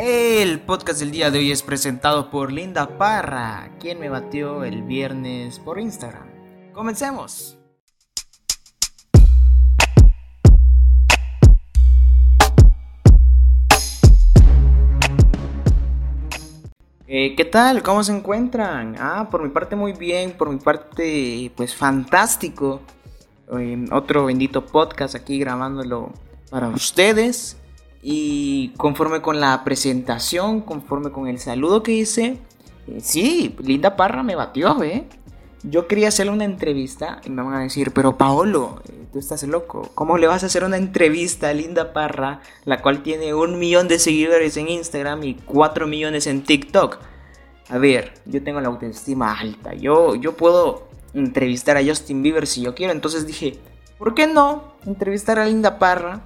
El podcast del día de hoy es presentado por Linda Parra, quien me batió el viernes por Instagram. Comencemos. Eh, ¿Qué tal? ¿Cómo se encuentran? Ah, por mi parte muy bien, por mi parte pues fantástico. Eh, otro bendito podcast aquí grabándolo para ustedes. Y conforme con la presentación, conforme con el saludo que hice, eh, sí, Linda Parra me batió, ¿eh? Yo quería hacerle una entrevista y me van a decir, pero Paolo, eh, tú estás loco, ¿cómo le vas a hacer una entrevista a Linda Parra, la cual tiene un millón de seguidores en Instagram y cuatro millones en TikTok? A ver, yo tengo la autoestima alta, yo, yo puedo entrevistar a Justin Bieber si yo quiero, entonces dije, ¿por qué no entrevistar a Linda Parra?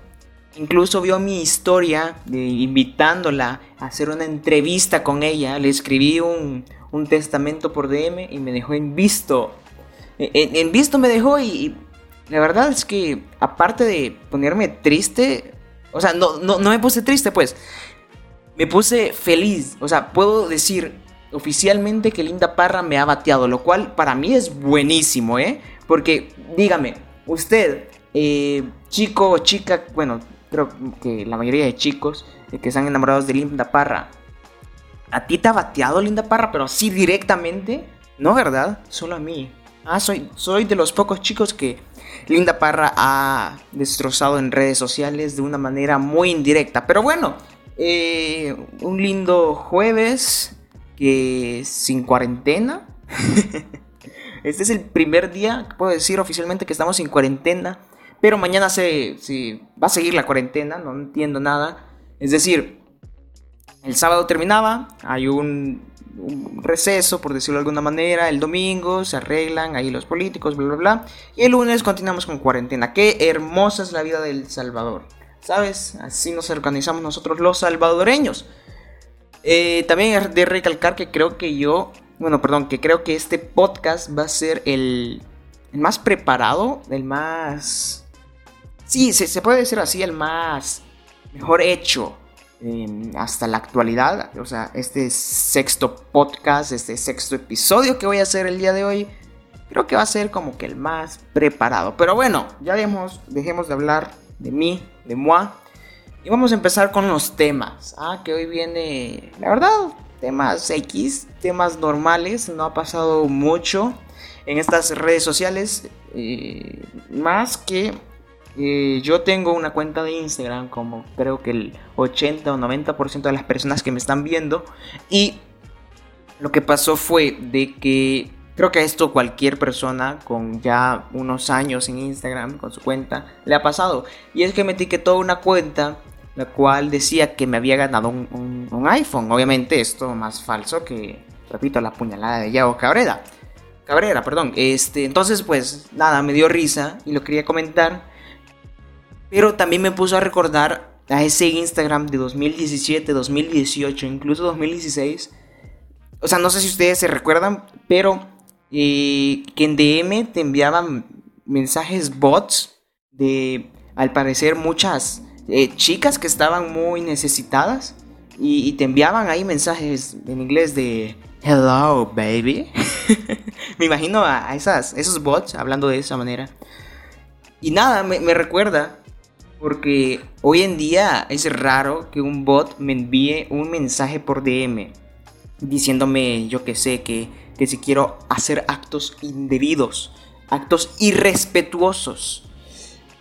Incluso vio mi historia de invitándola a hacer una entrevista con ella. Le escribí un, testamento por DM y me dejó en visto. En, visto me dejó y, la verdad es que aparte de ponerme triste, o sea, no, no, no me puse triste pues, me puse feliz. O sea, puedo decir oficialmente que Linda Parra me ha bateado, lo cual para mí es buenísimo, ¿eh? Porque dígame, usted, eh, chico o chica, bueno, creo que la mayoría de chicos que están enamorados de Linda Parra. ¿A ti te ha bateado Linda Parra, pero así directamente? No, ¿verdad? Solo a mí. Ah, soy, soy de los pocos chicos que Linda Parra ha destrozado en redes sociales de una manera muy indirecta. Pero bueno, eh, un lindo jueves que sin cuarentena. este es el primer día que puedo decir oficialmente que estamos sin cuarentena. Pero mañana se, va a seguir la cuarentena, no entiendo nada. Es decir, el sábado terminaba, hay un, receso, por decirlo de alguna manera, el domingo se arreglan ahí los políticos, bla, bla, bla. Y el lunes continuamos con cuarentena. Qué hermosa es la vida del Salvador. ¿Sabes? Así nos organizamos nosotros los salvadoreños. Eh, también es de recalcar que creo que yo, bueno, perdón, que creo que este podcast va a ser el, el más preparado, el más sí, se, puede decir así, el más mejor hecho hasta la actualidad. O sea, este sexto podcast, este sexto episodio que voy a hacer el día de hoy, creo que va a ser como que el más preparado. Pero bueno, ya dejemos, dejemos de hablar de mí, de moi. Y vamos a empezar con los temas. Ah, que hoy viene, la verdad, temas X, temas normales. No ha pasado mucho en estas redes sociales. Eh, más que yo tengo una cuenta de Instagram como creo que el 80 o 90% de las personas que me están viendo y lo que pasó fue de que creo que esto cualquier persona con ya unos años en Instagram con su cuenta le ha pasado y es que me etiquetó una cuenta la cual decía que me había ganado un, iPhone obviamente esto más falso que repito la puñalada de Yao Cabrera Cabrera, perdón. Este, entonces, pues nada, me dio risa y lo quería comentar. Pero también me puso a recordar a ese Instagram de 2017, 2018, incluso 2016. O sea, no sé si ustedes se recuerdan, pero eh, que en DM te enviaban mensajes bots de, al parecer, muchas eh, chicas que estaban muy necesitadas. Y, te enviaban ahí mensajes en inglés de Hello, baby. me imagino a, esas, esos bots hablando de esa manera. Y nada, me, me recuerda porque hoy en día es raro que un bot me envíe un mensaje por DM diciéndome, yo que sé, que, si quiero hacer actos indebidos, actos irrespetuosos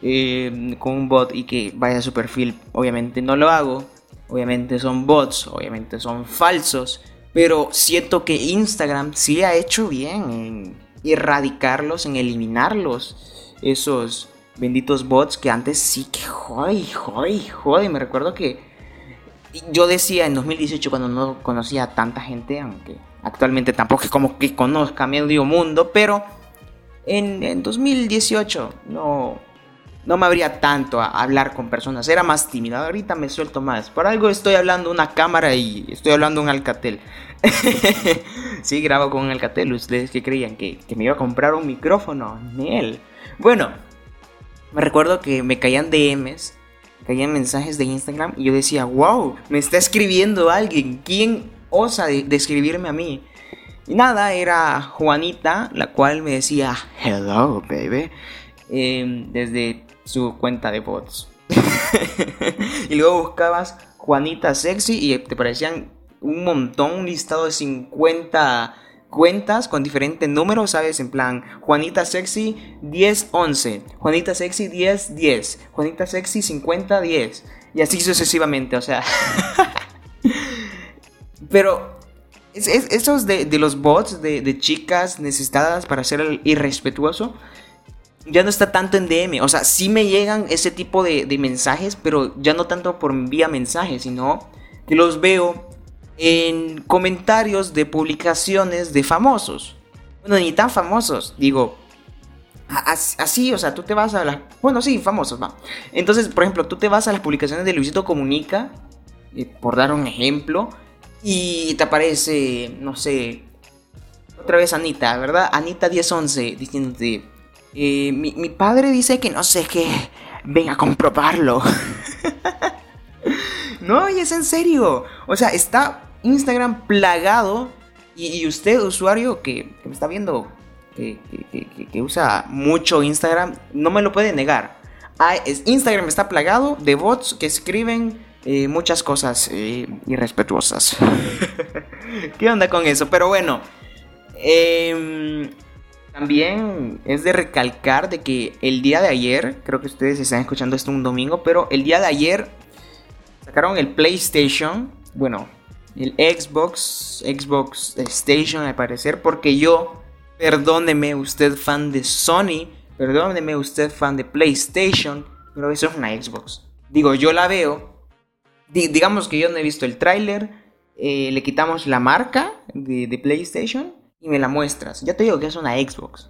eh, con un bot y que vaya a su perfil. Obviamente no lo hago, obviamente son bots, obviamente son falsos, pero siento que Instagram sí ha hecho bien en erradicarlos, en eliminarlos, esos benditos bots que antes sí que joder, joder, joder. Me recuerdo que yo decía en 2018 cuando no conocía a tanta gente, aunque actualmente tampoco es como que conozca medio mundo, pero en, en 2018 no, no me abría tanto a hablar con personas, era más tímido, ahorita me suelto más. Por algo estoy hablando una cámara y estoy hablando un Alcatel. sí, grabo con un Alcatel, ustedes que creían que, que me iba a comprar un micrófono, ni él. Bueno, me recuerdo que me caían DMs caían mensajes de Instagram y yo decía, wow, me está escribiendo alguien. ¿Quién osa de, escribirme a mí? Y nada, era Juanita, la cual me decía, hello, baby, em, desde su cuenta de bots. y luego buscabas Juanita Sexy y te parecían un montón, un listado de 50 cuentas con diferentes números, ¿sabes? En plan, Juanita Sexy 1011, Juanita Sexy 1010, Juanita Sexy 5010 y así sucesivamente, o sea. Pero es, esos de, los bots de, chicas necesitadas para ser el irrespetuoso ya no está tanto en DM. O sea, sí me llegan ese tipo de, de mensajes, pero ya no tanto por vía mensaje, sino que los veo en comentarios de publicaciones de famosos. Bueno, ni tan famosos, digo. Así, o sea, tú te vas a las... Bueno, sí, famosos, va. Entonces, por ejemplo, tú te vas a las publicaciones de Luisito Comunica, eh, por dar un ejemplo, y te aparece, no sé, otra vez Anita, ¿verdad? Anita 1011, diciéndote, eh, mi, mi padre dice que no sé qué, ven a comprobarlo. no, y es en serio. O sea, está Instagram plagado y, usted, usuario que, me está viendo, que, usa mucho Instagram, no me lo puede negar. Instagram está plagado de bots que escriben eh, muchas cosas eh, irrespetuosas. ¿Qué onda con eso? Pero bueno, em, también es de recalcar de que el día de ayer, creo que ustedes están escuchando esto un domingo, pero el día de ayer sacaron el PlayStation. Bueno, el Xbox, Xbox Station al parecer, porque yo, perdóneme usted fan de Sony, perdóneme usted fan de PlayStation, pero eso es una Xbox. Digo, yo la veo, digamos que yo no he visto el tráiler, eh, le quitamos la marca de, PlayStation y me la muestras. Ya te digo que es una Xbox.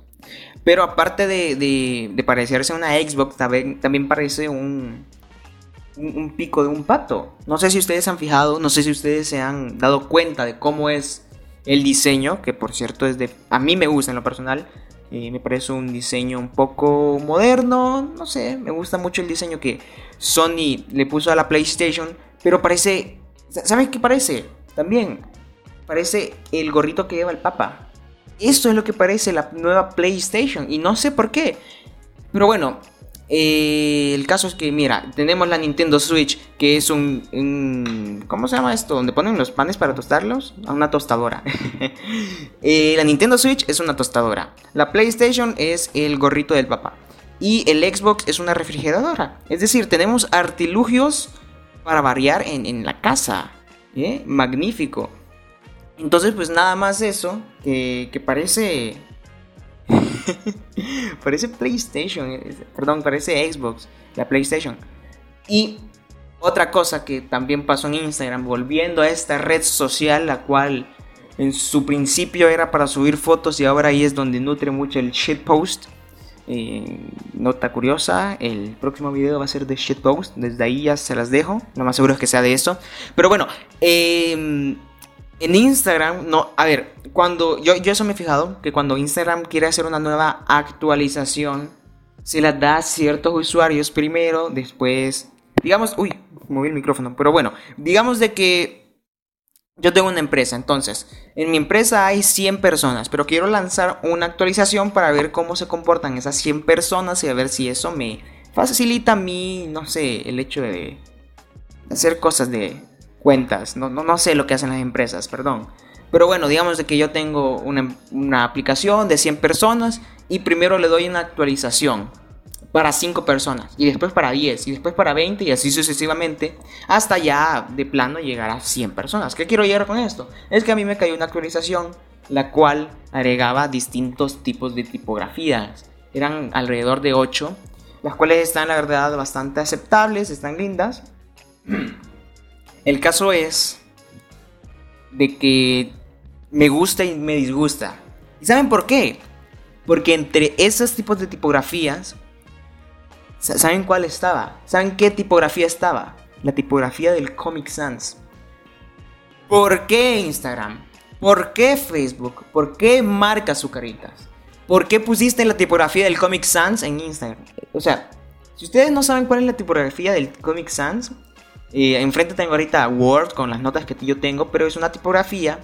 Pero aparte de, de parecerse a una Xbox, también, también parece un, un, pico de un pato. No sé si ustedes han fijado, no sé si ustedes se han dado cuenta de cómo es el diseño, que por cierto es de... A mí me gusta en lo personal. Me parece un diseño un poco moderno, no sé, me gusta mucho el diseño que Sony le puso a la PlayStation, pero parece, ¿saben qué parece? También parece el gorrito que lleva el Papa. Eso es lo que parece la nueva PlayStation y no sé por qué. Pero bueno, eh, el caso es que, mira, tenemos la Nintendo Switch, que es un, ¿Cómo se llama esto? Donde ponen los panes para tostarlos. A una tostadora. Eh, la Nintendo Switch es una tostadora. La PlayStation es el gorrito del papá. Y el Xbox es una refrigeradora. Es decir, tenemos artilugios para variar en, la casa. ¿eh? Magnífico. Entonces, pues nada más eso, que, que parece parece PlayStation, perdón, parece Xbox, la PlayStation. Y otra cosa que también pasó en Instagram, volviendo a esta red social, la cual en su principio era para subir fotos y ahora ahí es donde nutre mucho el shitpost. Eh, nota curiosa, el próximo video va a ser de shitpost, desde ahí ya se las dejo, lo más seguro es que sea de eso. Pero bueno, eh, en Instagram, no, a ver, cuando yo, yo eso me he fijado, que cuando Instagram quiere hacer una nueva actualización, se la da a ciertos usuarios primero, después, digamos, uy, moví el micrófono, pero bueno, digamos de que yo tengo una empresa, entonces, en mi empresa hay 100 personas, pero quiero lanzar una actualización para ver cómo se comportan esas 100 personas y a ver si eso me facilita a mí, no sé, el hecho de hacer cosas de cuentas. No, no, no sé lo que hacen las empresas, perdón. Pero bueno, digamos de que yo tengo una, una, aplicación de 100 personas y primero le doy una actualización para 5 personas y después para 10 y después para 20 y así sucesivamente hasta ya de plano llegar a 100 personas. ¿Qué quiero llegar con esto? Es que a mí me cayó una actualización la cual agregaba distintos tipos de tipografías. Eran alrededor de 8, las cuales están la verdad bastante aceptables, están lindas. El caso es de que me gusta y me disgusta. ¿Y saben por qué? Porque entre esos tipos de tipografías, ¿saben cuál estaba? ¿Saben qué tipografía estaba? La tipografía del Comic Sans. ¿Por qué Instagram? ¿Por qué Facebook? ¿Por qué marca Azucaritas? ¿Por qué pusiste la tipografía del Comic Sans en Instagram? O sea, Si ustedes no saben cuál es la tipografía del Comic Sans, enfrente tengo ahorita Word con las notas que yo tengo, pero es una tipografía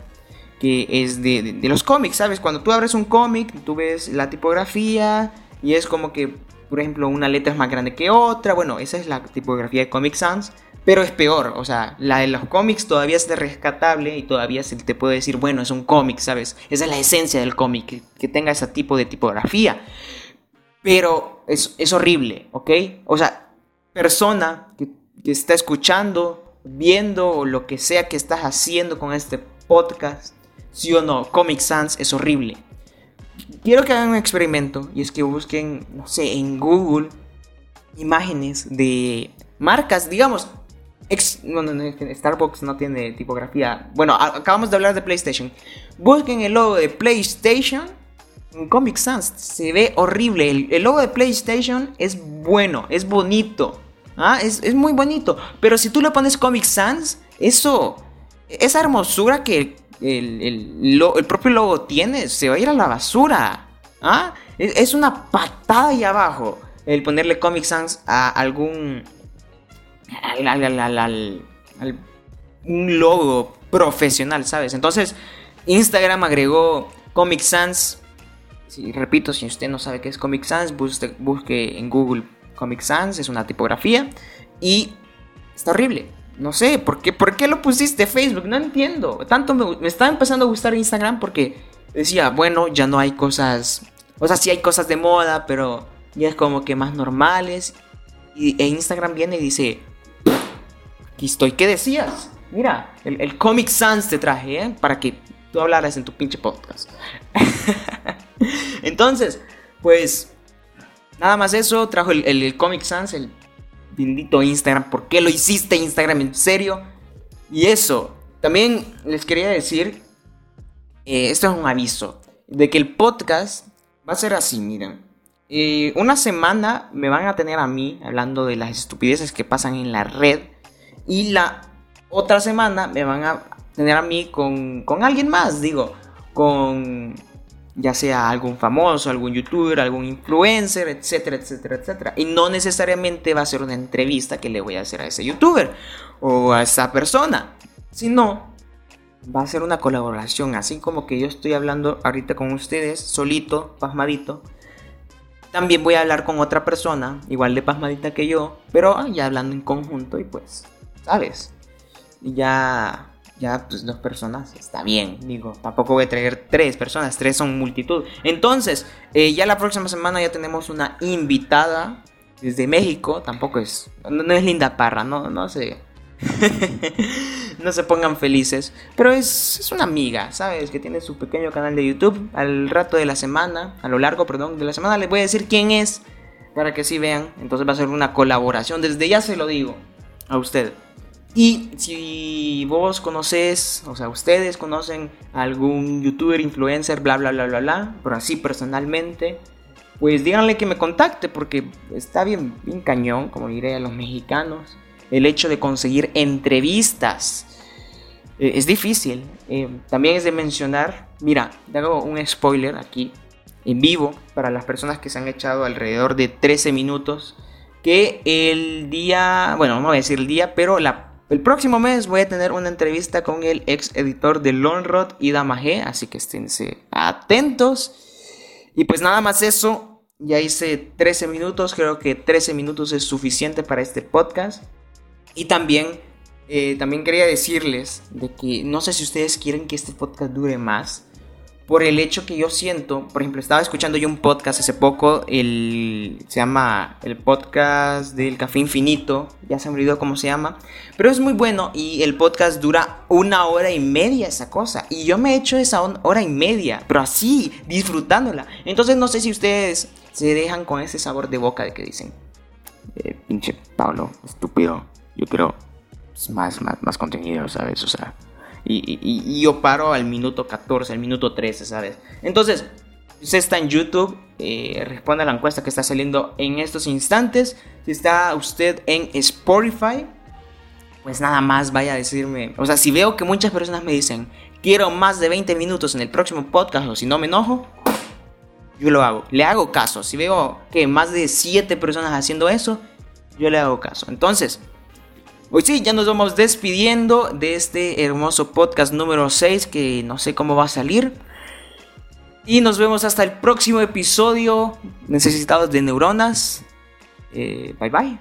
que es de, los cómics, ¿sabes? Cuando tú abres un cómic, tú ves la tipografía y es como que, por ejemplo, una letra es más grande que otra. Bueno, esa es la tipografía de Comic Sans, pero es peor. O sea, la de los cómics todavía es rescatable y todavía se te puede decir, bueno, es un cómic, ¿sabes? Esa es la esencia del cómic, que, tenga ese tipo de tipografía. Pero es, es horrible, ¿ok? O sea, persona que está escuchando, viendo o lo que sea que estás haciendo con este podcast ¿Sí o no? Comic Sans es horrible. Quiero que hagan un experimento y es que busquen, no sé, en Google imágenes de marcas, digamos. no, no, no, Starbucks no tiene tipografía. Bueno, acabamos de hablar de PlayStation. Busquen el logo de PlayStation en Comic Sans. Se ve horrible. El, logo de PlayStation es bueno, es bonito. ¿Ah? Es, es muy bonito. Pero si tú le pones Comic Sans, eso, esa hermosura que el, propio logo tiene, se va a ir a la basura. ¿Ah? Es, una patada ahí abajo el ponerle Comic Sans a algún. un logo profesional, ¿sabes? Entonces, Instagram agregó Comic Sans. Repito, si usted no sabe qué es Comic Sans, busque, busque en Google Comic Sans, es una tipografía. Y está horrible. No sé, ¿por qué, ¿por qué lo pusiste Facebook? No entiendo. Tanto me, estaba empezando a gustar Instagram porque decía, bueno, ya no hay cosas. O sea, sí hay cosas de moda, pero ya es como que más normales. Y, e Instagram viene y dice: Aquí estoy, ¿qué decías? Mira, el, Comic Sans te traje, ¿eh? Para que tú hablaras en tu pinche podcast. Entonces, pues. Nada más eso, trajo el, el Comic Sans, el bendito Instagram, ¿por qué lo hiciste Instagram en serio? Y eso, también les quería decir, eh, esto es un aviso, de que el podcast va a ser así, miren. Eh, una semana me van a tener a mí hablando de las estupideces que pasan en la red y la otra semana me van a tener a mí con, con alguien más, digo, con ya sea algún famoso, algún youtuber, algún influencer, etcétera, etcétera, etcétera. Y no necesariamente va a ser una entrevista que le voy a hacer a ese youtuber o a esa persona, sino va a ser una colaboración, así como que yo estoy hablando ahorita con ustedes, solito, pasmadito. También voy a hablar con otra persona, igual de pasmadita que yo, pero ya hablando en conjunto y pues, ¿sabes? Ya ya pues dos personas está bien, digo, tampoco voy a traer tres personas, tres son multitud. Entonces, eh, ya la próxima semana ya tenemos una invitada desde México, tampoco es, no, es Linda Parra, no, no sé. no se pongan felices, pero es, es una amiga, ¿sabes? Que tiene su pequeño canal de YouTube. Al rato de la semana, a lo largo, perdón, de la semana les voy a decir quién es para que sí vean. Entonces va a ser una colaboración, desde ya se lo digo a usted. Y si vos conoces, o sea, ustedes conocen algún youtuber, influencer, bla, bla, bla, bla, bla, pero así personalmente, pues díganle que me contacte porque está bien, bien cañón, como diré a los mexicanos, el hecho de conseguir entrevistas. Eh, es difícil. Eh, también es de mencionar, mira, te hago un spoiler aquí, en vivo, para las personas que se han echado alrededor de 13 minutos, que el día, bueno, no voy a decir el día, pero la el próximo mes voy a tener una entrevista con el ex editor de Lonrod y Damagé, así que esténse atentos. Y pues nada más eso, ya hice 13 minutos, creo que 13 minutos es suficiente para este podcast. Y también, eh, también quería decirles de que no sé si ustedes quieren que este podcast dure más por el hecho que yo siento, por ejemplo, estaba escuchando yo un podcast hace poco, el, se llama el podcast del Café Infinito, ya se me olvidó cómo se llama, pero es muy bueno y el podcast dura una hora y media esa cosa, y yo me he hecho esa hora y media, pero así, disfrutándola. Entonces no sé si ustedes se dejan con ese sabor de boca de que dicen, eh, pinche Pablo, estúpido, yo quiero más, más, más contenido, ¿sabes? O sea y, yo paro al minuto 14, al minuto 13, ¿sabes? Entonces, usted está en YouTube, eh, responde a la encuesta que está saliendo en estos instantes. Si está usted en Spotify, pues nada más vaya a decirme. O sea, si veo que muchas personas me dicen, quiero más de 20 minutos en el próximo podcast o si no me enojo, yo lo hago. Le hago caso. Si veo que más de 7 personas haciendo eso, yo le hago caso. Entonces, hoy sí, ya nos vamos despidiendo de este hermoso podcast número 6 que no sé cómo va a salir. Y nos vemos hasta el próximo episodio. Necesitados de neuronas. Eh, bye bye.